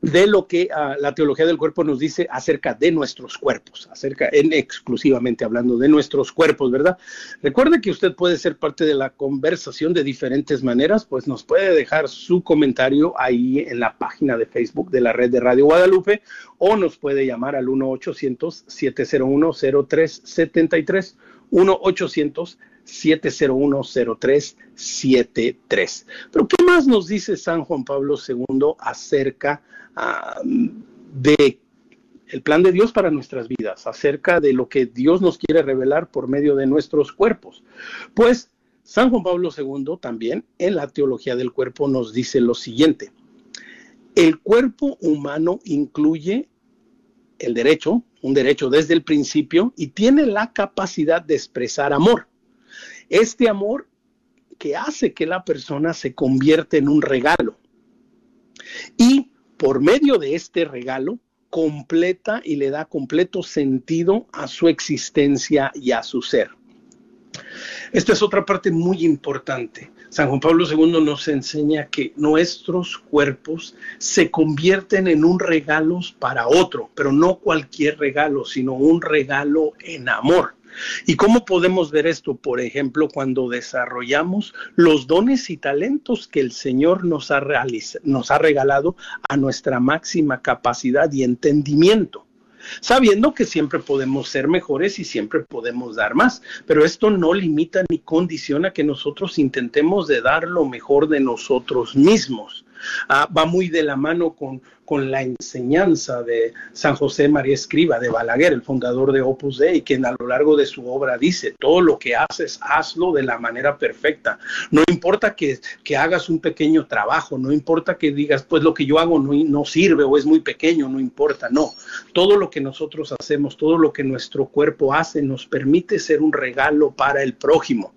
de lo que uh, la teología del cuerpo nos dice acerca de nuestros cuerpos, acerca en exclusivamente hablando de nuestros cuerpos, ¿verdad? Recuerde que usted puede ser parte de la conversación de diferentes maneras, pues nos puede dejar su comentario ahí en la página de Facebook de la red de Radio Guadalupe o nos puede llamar al 1-800-701-0373, 1-800-701-0373. Pero ¿qué más nos dice San Juan Pablo II acerca uh, de el plan de Dios para nuestras vidas, acerca de lo que Dios nos quiere revelar por medio de nuestros cuerpos. Pues San Juan Pablo II también en la teología del cuerpo nos dice lo siguiente. El cuerpo humano incluye el derecho, un derecho desde el principio, y tiene la capacidad de expresar amor. Este amor que hace que la persona se convierta en un regalo. Y por medio de este regalo, completa y le da completo sentido a su existencia y a su ser. Esta es otra parte muy importante. San Juan Pablo II nos enseña que nuestros cuerpos se convierten en un regalo para otro, pero no cualquier regalo, sino un regalo en amor. ¿Y cómo podemos ver esto? Por ejemplo, cuando desarrollamos los dones y talentos que el Señor nos ha, nos ha regalado a nuestra máxima capacidad y entendimiento sabiendo que siempre podemos ser mejores y siempre podemos dar más, pero esto no limita ni condiciona que nosotros intentemos de dar lo mejor de nosotros mismos. Ah, va muy de la mano con, con, la enseñanza de San José María Escriba de Balaguer, el fundador de Opus Dei, quien a lo largo de su obra dice, todo lo que haces, hazlo de la manera perfecta. No importa que, que hagas un pequeño trabajo, no importa que digas, pues lo que yo hago no, no sirve o es muy pequeño, no importa, no. Todo lo que nosotros hacemos, todo lo que nuestro cuerpo hace, nos permite ser un regalo para el prójimo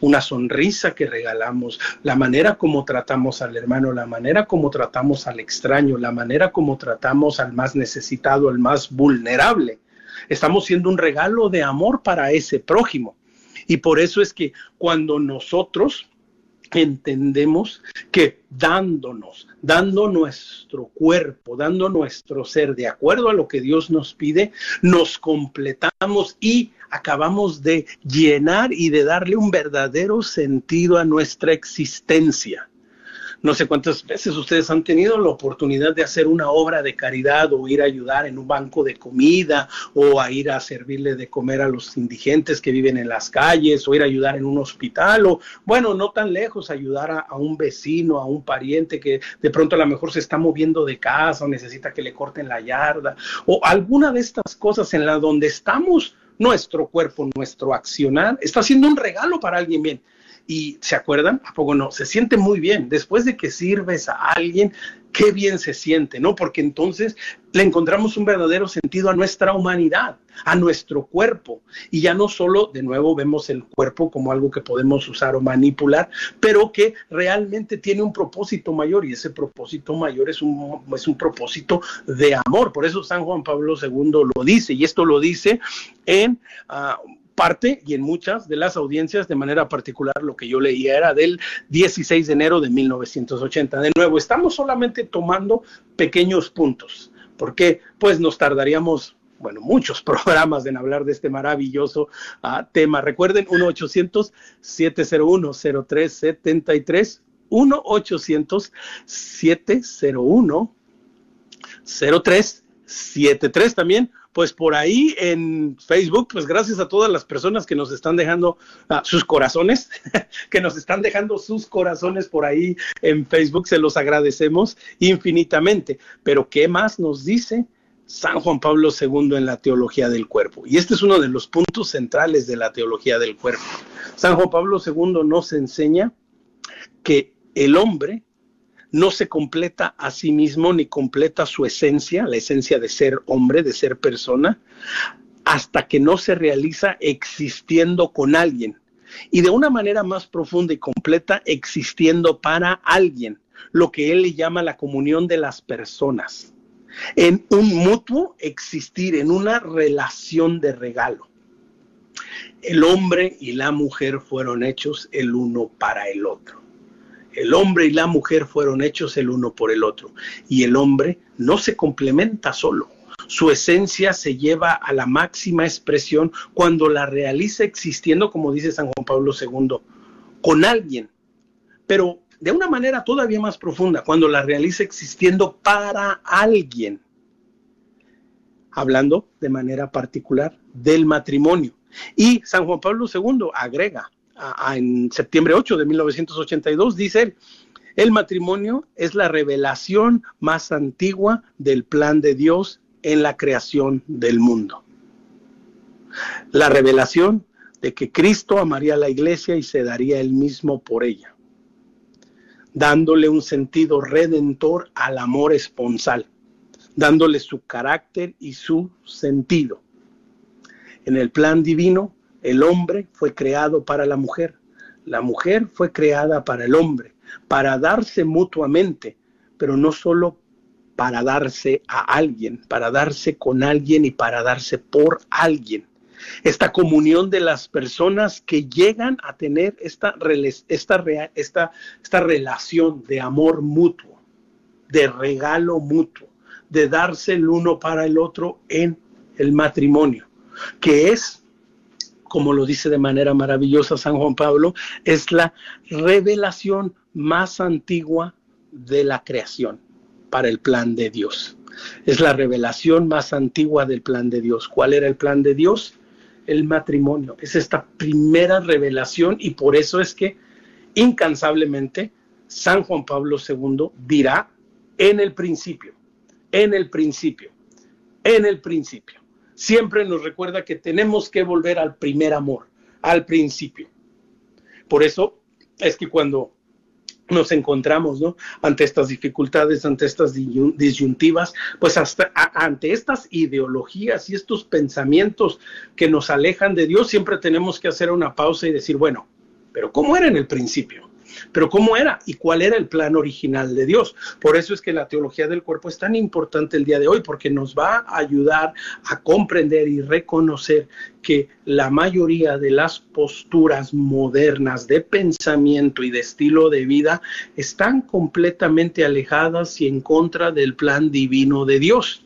una sonrisa que regalamos, la manera como tratamos al hermano, la manera como tratamos al extraño, la manera como tratamos al más necesitado, al más vulnerable. Estamos siendo un regalo de amor para ese prójimo. Y por eso es que cuando nosotros entendemos que dándonos, dando nuestro cuerpo, dando nuestro ser de acuerdo a lo que Dios nos pide, nos completamos y acabamos de llenar y de darle un verdadero sentido a nuestra existencia. No sé cuántas veces ustedes han tenido la oportunidad de hacer una obra de caridad o ir a ayudar en un banco de comida o a ir a servirle de comer a los indigentes que viven en las calles o ir a ayudar en un hospital o, bueno, no tan lejos, ayudar a, un vecino, a un pariente que de pronto a lo mejor se está moviendo de casa o necesita que le corten la yarda o alguna de estas cosas en la donde estamos nuestro cuerpo, nuestro accionar, está haciendo un regalo para alguien bien. Y se acuerdan, a poco no, se siente muy bien. Después de que sirves a alguien, qué bien se siente, ¿no? Porque entonces le encontramos un verdadero sentido a nuestra humanidad, a nuestro cuerpo. Y ya no solo, de nuevo, vemos el cuerpo como algo que podemos usar o manipular, pero que realmente tiene un propósito mayor y ese propósito mayor es un, es un propósito de amor. Por eso San Juan Pablo II lo dice y esto lo dice en... Uh, parte y en muchas de las audiencias, de manera particular lo que yo leía era del 16 de enero de 1980. De nuevo, estamos solamente tomando pequeños puntos, porque pues nos tardaríamos bueno, muchos programas en hablar de este maravilloso uh, tema. Recuerden, 1-800-701-0373, 1-800-701-0373 también pues por ahí en Facebook, pues gracias a todas las personas que nos están dejando uh, sus corazones, que nos están dejando sus corazones por ahí en Facebook, se los agradecemos infinitamente. Pero ¿qué más nos dice? San Juan Pablo II en la teología del cuerpo. Y este es uno de los puntos centrales de la teología del cuerpo. San Juan Pablo II nos enseña que el hombre no se completa a sí mismo ni completa su esencia, la esencia de ser hombre, de ser persona, hasta que no se realiza existiendo con alguien. Y de una manera más profunda y completa, existiendo para alguien, lo que él le llama la comunión de las personas, en un mutuo existir, en una relación de regalo. El hombre y la mujer fueron hechos el uno para el otro. El hombre y la mujer fueron hechos el uno por el otro. Y el hombre no se complementa solo. Su esencia se lleva a la máxima expresión cuando la realiza existiendo, como dice San Juan Pablo II, con alguien. Pero de una manera todavía más profunda, cuando la realiza existiendo para alguien. Hablando de manera particular del matrimonio. Y San Juan Pablo II agrega, en septiembre 8 de 1982, dice el matrimonio es la revelación más antigua del plan de Dios en la creación del mundo. La revelación de que Cristo amaría la iglesia y se daría él mismo por ella, dándole un sentido redentor al amor esponsal, dándole su carácter y su sentido. En el plan divino, el hombre fue creado para la mujer, la mujer fue creada para el hombre, para darse mutuamente, pero no solo para darse a alguien, para darse con alguien y para darse por alguien. Esta comunión de las personas que llegan a tener esta, esta, esta, esta relación de amor mutuo, de regalo mutuo, de darse el uno para el otro en el matrimonio, que es como lo dice de manera maravillosa San Juan Pablo, es la revelación más antigua de la creación para el plan de Dios. Es la revelación más antigua del plan de Dios. ¿Cuál era el plan de Dios? El matrimonio. Es esta primera revelación y por eso es que incansablemente San Juan Pablo II dirá en el principio, en el principio, en el principio siempre nos recuerda que tenemos que volver al primer amor, al principio. Por eso es que cuando nos encontramos ¿no? ante estas dificultades, ante estas disyuntivas, pues hasta ante estas ideologías y estos pensamientos que nos alejan de Dios, siempre tenemos que hacer una pausa y decir, bueno, pero ¿cómo era en el principio? Pero ¿cómo era y cuál era el plan original de Dios? Por eso es que la teología del cuerpo es tan importante el día de hoy, porque nos va a ayudar a comprender y reconocer que la mayoría de las posturas modernas de pensamiento y de estilo de vida están completamente alejadas y en contra del plan divino de Dios.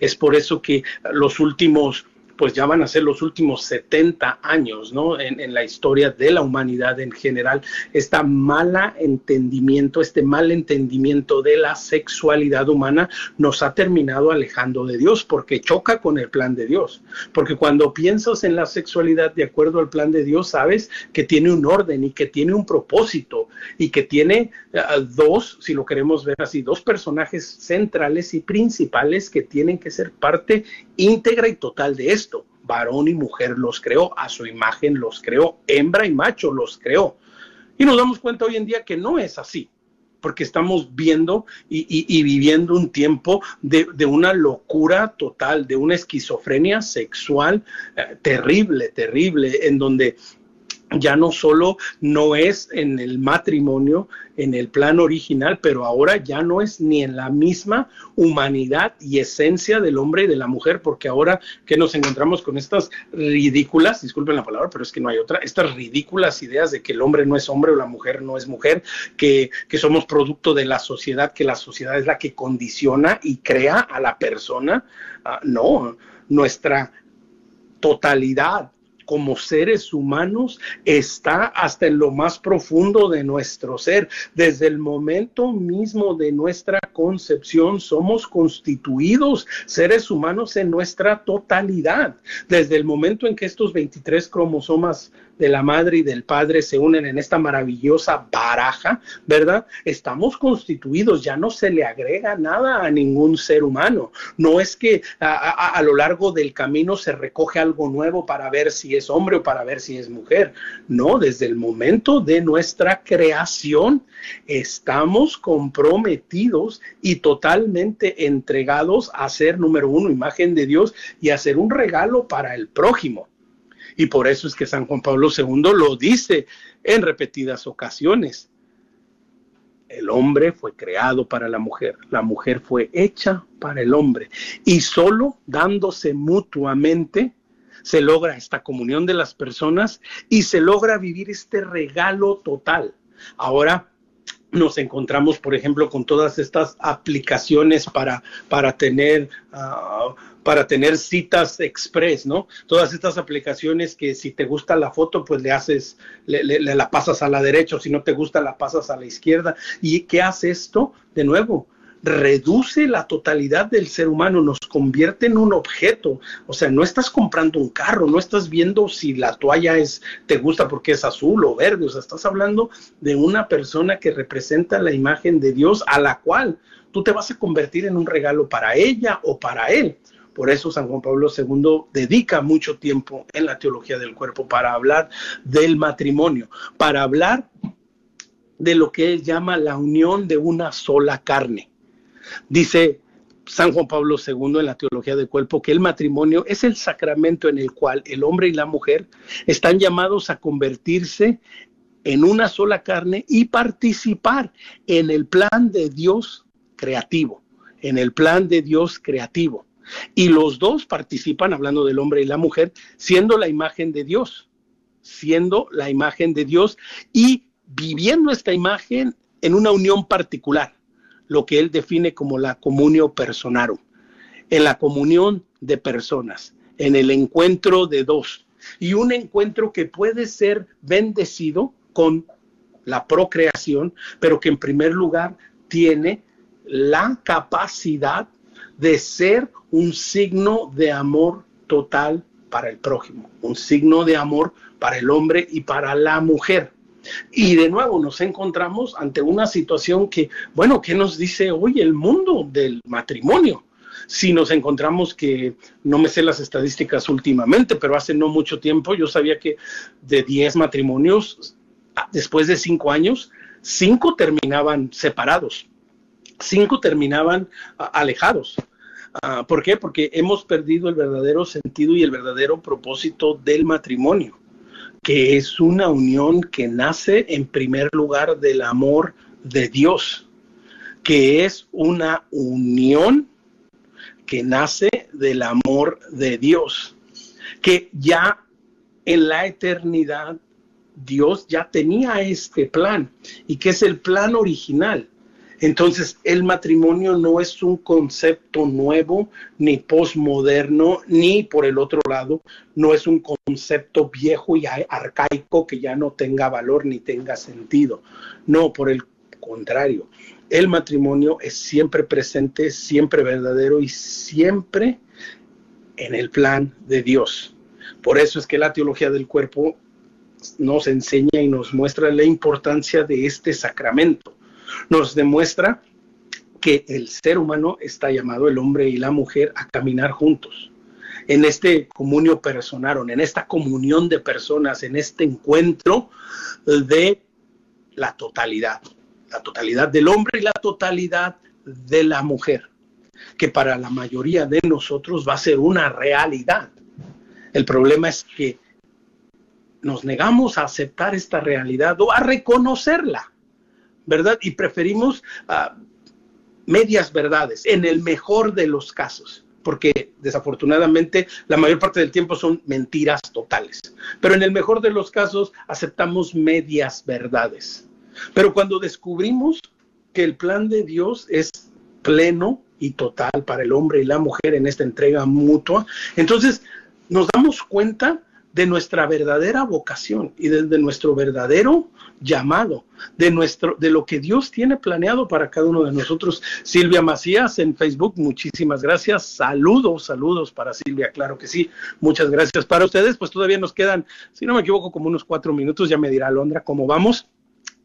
Es por eso que los últimos pues ya van a ser los últimos 70 años, ¿no? En, la historia de la humanidad en general, esta mala entendimiento, este mal entendimiento de la sexualidad humana nos ha terminado alejando de Dios porque choca con el plan de Dios. Porque cuando piensas en la sexualidad de acuerdo al plan de Dios, sabes que tiene un orden y que tiene un propósito y que tiene uh, dos, si lo queremos ver así, dos personajes centrales y principales que tienen que ser parte íntegra y total de esto varón y mujer los creó, a su imagen los creó, hembra y macho los creó. Y nos damos cuenta hoy en día que no es así, porque estamos viendo y, y, viviendo un tiempo de, de, una locura total, de una esquizofrenia sexual eh, terrible, terrible, en donde ya no solo no es en el matrimonio, en el plan original, pero ahora ya no es ni en la misma humanidad y esencia del hombre y de la mujer, porque ahora que nos encontramos con estas ridículas, disculpen la palabra, pero es que no hay otra, estas ridículas ideas de que el hombre no es hombre o la mujer no es mujer, que, que somos producto de la sociedad, que la sociedad es la que condiciona y crea a la persona. Uh, no, nuestra totalidad como seres humanos está hasta en lo más profundo de nuestro ser. Desde el momento mismo de nuestra concepción somos constituidos seres humanos en nuestra totalidad. Desde el momento en que estos 23 cromosomas de la madre y del padre se unen en esta maravillosa baraja, ¿verdad? Estamos constituidos, ya no se le agrega nada a ningún ser humano. No es que a, a, a, lo largo del camino se recoge algo nuevo para ver si es hombre o para ver si es mujer. No, desde el momento de nuestra creación estamos comprometidos y totalmente entregados a ser, número uno, imagen de Dios y a ser un regalo para el prójimo. Y por eso es que San Juan Pablo II lo dice en repetidas ocasiones. El hombre fue creado para la mujer, la mujer fue hecha para el hombre. Y solo dándose mutuamente se logra esta comunión de las personas y se logra vivir este regalo total. Ahora, nos encontramos, por ejemplo, con todas estas aplicaciones para, para tener uh, para tener citas express, ¿no? Todas estas aplicaciones que si te gusta la foto, pues le haces, le, le, la pasas a la derecha, o si no te gusta, la pasas a la izquierda. ¿Y qué hace esto? De nuevo, reduce la totalidad del ser humano, nos convierte en un objeto. O sea, no estás comprando un carro, no estás viendo si la toalla es, te gusta porque es azul o verde, o sea, estás hablando de una persona que representa la imagen de Dios a la cual tú te vas a convertir en un regalo para ella o para él. Por eso San Juan Pablo II dedica mucho tiempo en la teología del cuerpo para hablar del matrimonio, para hablar de lo que él llama la unión de una sola carne. Dice San Juan Pablo II en la teología del cuerpo que el matrimonio es el sacramento en el cual el hombre y la mujer están llamados a convertirse en una sola carne y participar en el plan de Dios creativo, en el plan de Dios creativo. Y los dos participan, hablando del hombre y la mujer, siendo la imagen de Dios, siendo la imagen de Dios y viviendo esta imagen en una unión particular, lo que él define como la comunio personarum, en la comunión de personas, en el encuentro de dos, y un encuentro que puede ser bendecido con la procreación, pero que en primer lugar tiene la capacidad de ser un signo de amor total para el prójimo, un signo de amor para el hombre y para la mujer. Y de nuevo nos encontramos ante una situación que, bueno, ¿qué nos dice hoy el mundo del matrimonio? Si nos encontramos que, no me sé las estadísticas últimamente, pero hace no mucho tiempo yo sabía que de 10 matrimonios, después de 5 años, 5 terminaban separados, 5 terminaban alejados. Uh, ¿Por qué? Porque hemos perdido el verdadero sentido y el verdadero propósito del matrimonio que es una unión que nace en primer lugar del amor de Dios, que es una unión que nace del amor de Dios, que ya en la eternidad Dios ya tenía este plan y que es el plan original. Entonces, el matrimonio no es un concepto nuevo, ni posmoderno, ni por el otro lado, no es un concepto viejo y arcaico que ya no tenga valor ni tenga sentido. No, por el contrario, el matrimonio es siempre presente, siempre verdadero y siempre en el plan de Dios. Por eso es que la teología del cuerpo nos enseña y nos muestra la importancia de este sacramento. Nos demuestra que el ser humano está llamado, el hombre y la mujer, a caminar juntos. En este comunio personal, en esta comunión de personas, en este encuentro de la totalidad, la totalidad del hombre y la totalidad de la mujer, que para la mayoría de nosotros va a ser una realidad. El problema es que nos negamos a aceptar esta realidad o a reconocerla, ¿verdad? Y preferimos uh, medias verdades, en el mejor de los casos, porque desafortunadamente la mayor parte del tiempo son mentiras totales, pero en el mejor de los casos aceptamos medias verdades. Pero cuando descubrimos que el plan de Dios es pleno y total para el hombre y la mujer en esta entrega mutua, entonces nos damos cuenta de nuestra verdadera vocación y de, de, nuestro verdadero llamado, de nuestro, de lo que Dios tiene planeado para cada uno de nosotros. Silvia Macías en Facebook, muchísimas gracias. Saludos, saludos para Silvia, claro que sí. Muchas gracias para ustedes. Pues todavía nos quedan, si no me equivoco, como unos cuatro minutos. Ya me dirá Londra cómo vamos.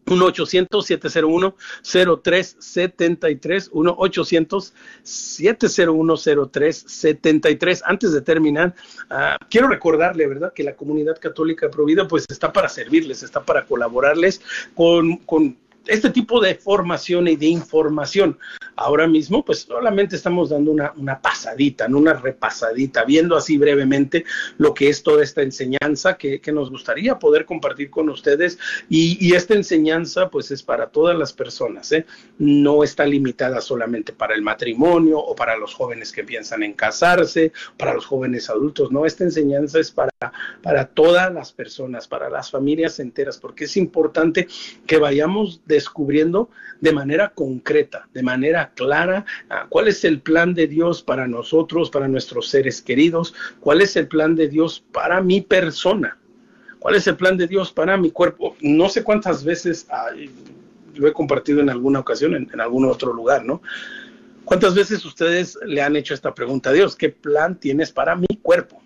1-800-701-0373, 1-800-701-0373. Antes de terminar, uh, quiero recordarle, ¿verdad?, que la comunidad católica Provida, pues está para servirles, está para colaborarles con, con este tipo de formación y de información. Ahora mismo, pues solamente estamos dando una, una pasadita, ¿no? una repasadita, viendo así brevemente lo que es toda esta enseñanza que, que nos gustaría poder compartir con ustedes. Y, y, esta enseñanza, pues es para todas las personas, ¿eh? no está limitada solamente para el matrimonio o para los jóvenes que piensan en casarse, para los jóvenes adultos, no, esta enseñanza es para, para todas las personas, para las familias enteras, porque es importante que vayamos descubriendo de manera concreta, de manera clara, uh, cuál es el plan de Dios para nosotros, para nuestros seres queridos, cuál es el plan de Dios para mi persona, cuál es el plan de Dios para mi cuerpo. No sé cuántas veces lo he compartido en alguna ocasión, en algún otro lugar, ¿no? ¿Cuántas veces ustedes le han hecho esta pregunta a Dios? ¿Qué plan tienes para mi cuerpo?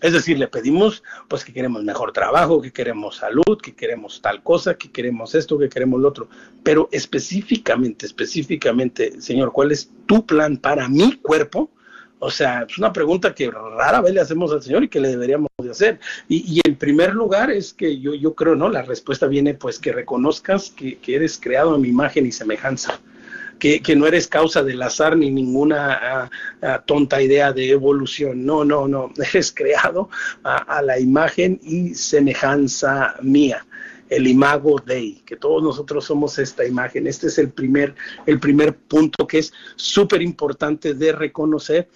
Es decir, le pedimos pues que queremos mejor trabajo, que queremos salud, que queremos tal cosa, que queremos esto, que queremos lo otro. Pero específicamente, específicamente, Señor, ¿cuál es tu plan para mi cuerpo? O sea, es una pregunta que rara vez le hacemos al Señor y que le deberíamos de hacer. Y, y en primer lugar es que yo, yo creo, ¿no? La respuesta viene pues que reconozcas que, que eres creado a mi imagen y semejanza que, no eres causa del azar ni ninguna uh, uh, tonta idea de evolución. No, no, no. Eres creado a la imagen y semejanza mía el imago Dei, que todos nosotros somos esta imagen. Este es el primer, el primer punto que es súper importante de reconocer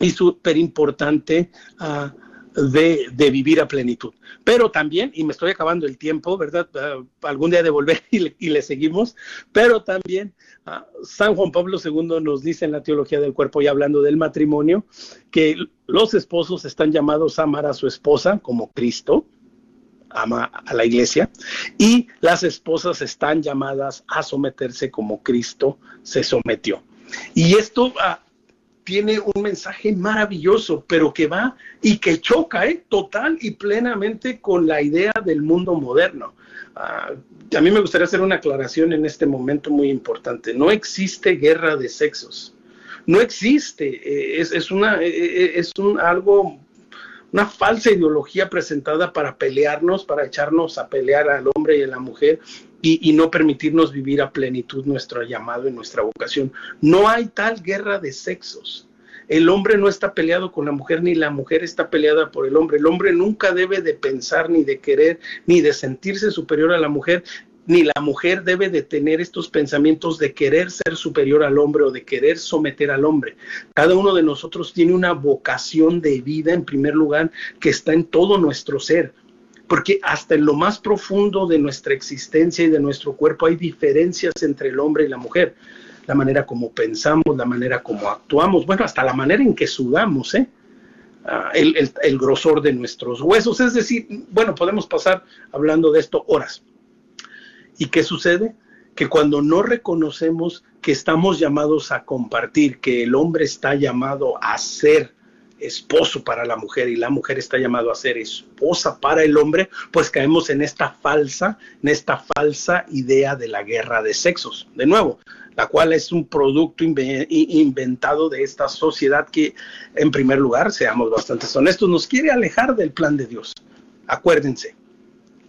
y súper importante uh, de, vivir a plenitud. Pero también, y me estoy acabando el tiempo, ¿verdad? Uh, algún día de volver y le, y le seguimos, pero también uh, San Juan Pablo II nos dice en la teología del cuerpo y hablando del matrimonio, que los esposos están llamados a amar a su esposa como Cristo, ama a la iglesia y las esposas están llamadas a someterse como Cristo se sometió. Y esto uh, tiene un mensaje maravilloso, pero que va y que choca ¿eh? total y plenamente con la idea del mundo moderno. Uh, a mí me gustaría hacer una aclaración en este momento muy importante. No existe guerra de sexos. No existe. Eh, es, es, una, eh, es un, algo una falsa ideología presentada para pelearnos, para echarnos a pelear al hombre y a la mujer y, no permitirnos vivir a plenitud nuestro llamado y nuestra vocación. No hay tal guerra de sexos. El hombre no está peleado con la mujer, ni la mujer está peleada por el hombre. El hombre nunca debe de pensar, ni de querer, ni de sentirse superior a la mujer, ni la mujer debe de tener estos pensamientos de querer ser superior al hombre o de querer someter al hombre. Cada uno de nosotros tiene una vocación de vida, en primer lugar, que está en todo nuestro ser. Porque hasta en lo más profundo de nuestra existencia y de nuestro cuerpo hay diferencias entre el hombre y la mujer. La manera como pensamos, la manera como actuamos, bueno, hasta la manera en que sudamos, ¿eh? Ah, el, el grosor de nuestros huesos. Es decir, bueno, podemos pasar hablando de esto horas. ¿Y qué sucede? Que cuando no reconocemos que estamos llamados a compartir, que el hombre está llamado a ser esposo para la mujer y la mujer está llamado a ser esposa para el hombre, pues caemos en esta falsa, en esta falsa idea de la guerra de sexos. De nuevo, la cual es un producto inventado de esta sociedad que, en primer lugar, seamos bastante honestos, nos quiere alejar del plan de Dios. Acuérdense,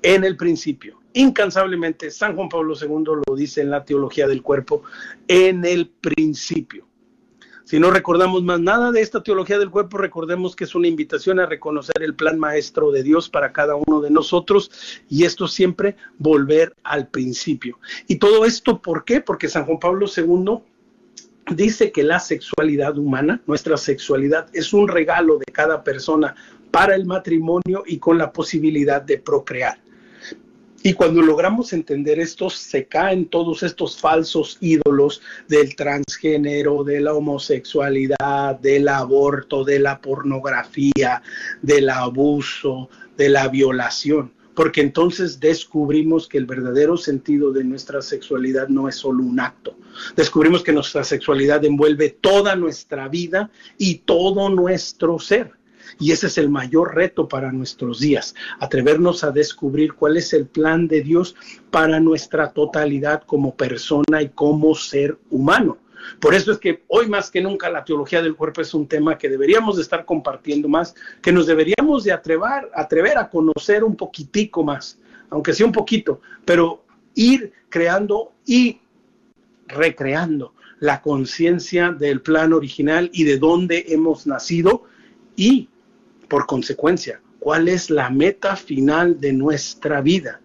en el principio, incansablemente, San Juan Pablo II lo dice en la teología del cuerpo, en el principio. Si no recordamos más nada de esta teología del cuerpo, recordemos que es una invitación a reconocer el plan maestro de Dios para cada uno de nosotros y esto siempre volver al principio. Y todo esto, ¿por qué? Porque San Juan Pablo II dice que la sexualidad humana, nuestra sexualidad, es un regalo de cada persona para el matrimonio y con la posibilidad de procrear. Y cuando logramos entender esto, se caen todos estos falsos ídolos del transgénero, de la homosexualidad, del aborto, de la pornografía, del abuso, de la violación. Porque entonces descubrimos que el verdadero sentido de nuestra sexualidad no es solo un acto. Descubrimos que nuestra sexualidad envuelve toda nuestra vida y todo nuestro ser. Y ese es el mayor reto para nuestros días, atrevernos a descubrir cuál es el plan de Dios para nuestra totalidad como persona y como ser humano. Por eso es que hoy más que nunca la teología del cuerpo es un tema que deberíamos de estar compartiendo más, que nos deberíamos de atrever, atrever a conocer un poquitico más, aunque sea un poquito, pero ir creando y recreando la conciencia del plan original y de dónde hemos nacido y por consecuencia, ¿cuál es la meta final de nuestra vida?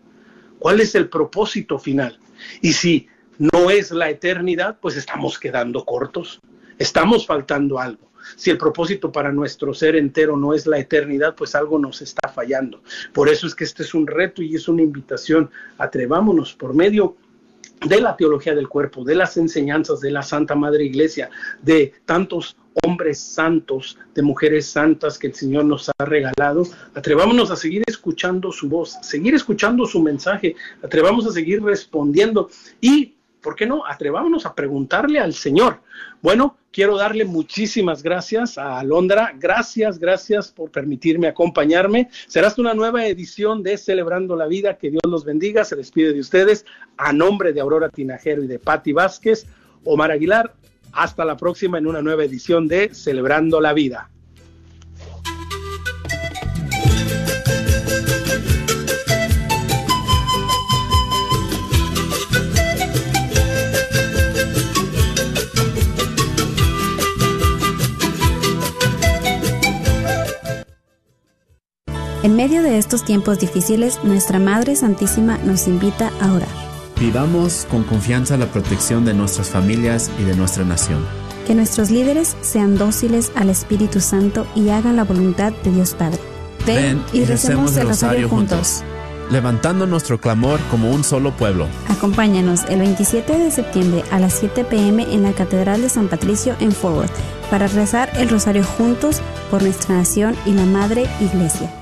¿Cuál es el propósito final? Y si no es la eternidad, pues estamos quedando cortos, estamos faltando algo. Si el propósito para nuestro ser entero no es la eternidad, pues algo nos está fallando. Por eso es que este es un reto y es una invitación. Atrevámonos por medio de la teología del cuerpo, de las enseñanzas de la Santa Madre Iglesia, de tantos hombres santos, de mujeres santas que el Señor nos ha regalado, atrevámonos a seguir escuchando su voz, seguir escuchando su mensaje, atrevamos a seguir respondiendo y, ¿por qué no? Atrevámonos a preguntarle al Señor. Bueno, quiero darle muchísimas gracias a Alondra, gracias, gracias por permitirme acompañarme. Será una nueva edición de Celebrando la Vida, que Dios los bendiga, se despide de ustedes a nombre de Aurora Tinajero y de Patti Vázquez. Omar Aguilar, hasta la próxima en una nueva edición de Celebrando la Vida. En medio de estos tiempos difíciles, nuestra Madre Santísima nos invita a orar. Pidamos con confianza la protección de nuestras familias y de nuestra nación. Que nuestros líderes sean dóciles al Espíritu Santo y hagan la voluntad de Dios Padre. Ven, y, recemos el rosario juntos. Levantando nuestro clamor como un solo pueblo. Acompáñanos el 27 de septiembre a las 7 pm en la Catedral de San Patricio en Forward para rezar el rosario juntos por nuestra nación y la Madre Iglesia.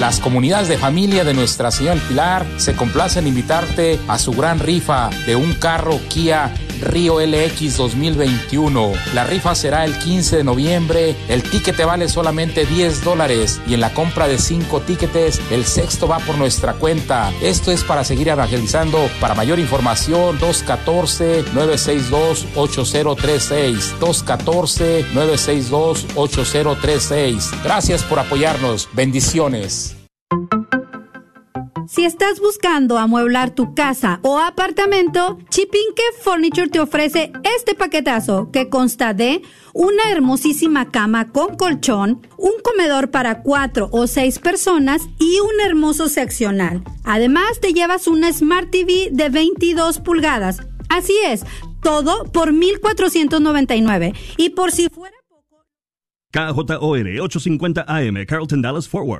Las comunidades de familia de Nuestra Señora Pilar se complacen invitarte a su gran rifa de un carro Kia Río LX 2021. La rifa será el 15 de noviembre. El ticket te vale solamente 10 dólares y en la compra de 5 tickets el sexto va por nuestra cuenta. Esto es para seguir evangelizando. Para mayor información 214-962-8036. 214-962-8036. Gracias por apoyarnos. Bendiciones. Si estás buscando amueblar tu casa o apartamento, Chipinque Furniture te ofrece este paquetazo que consta de una hermosísima cama con colchón, un comedor para cuatro o seis personas y un hermoso seccional. Además, te llevas una Smart TV de 22 pulgadas. Así es, todo por 1499. Y por si fuera KJOR 850 AM, Carlton Dallas Forward.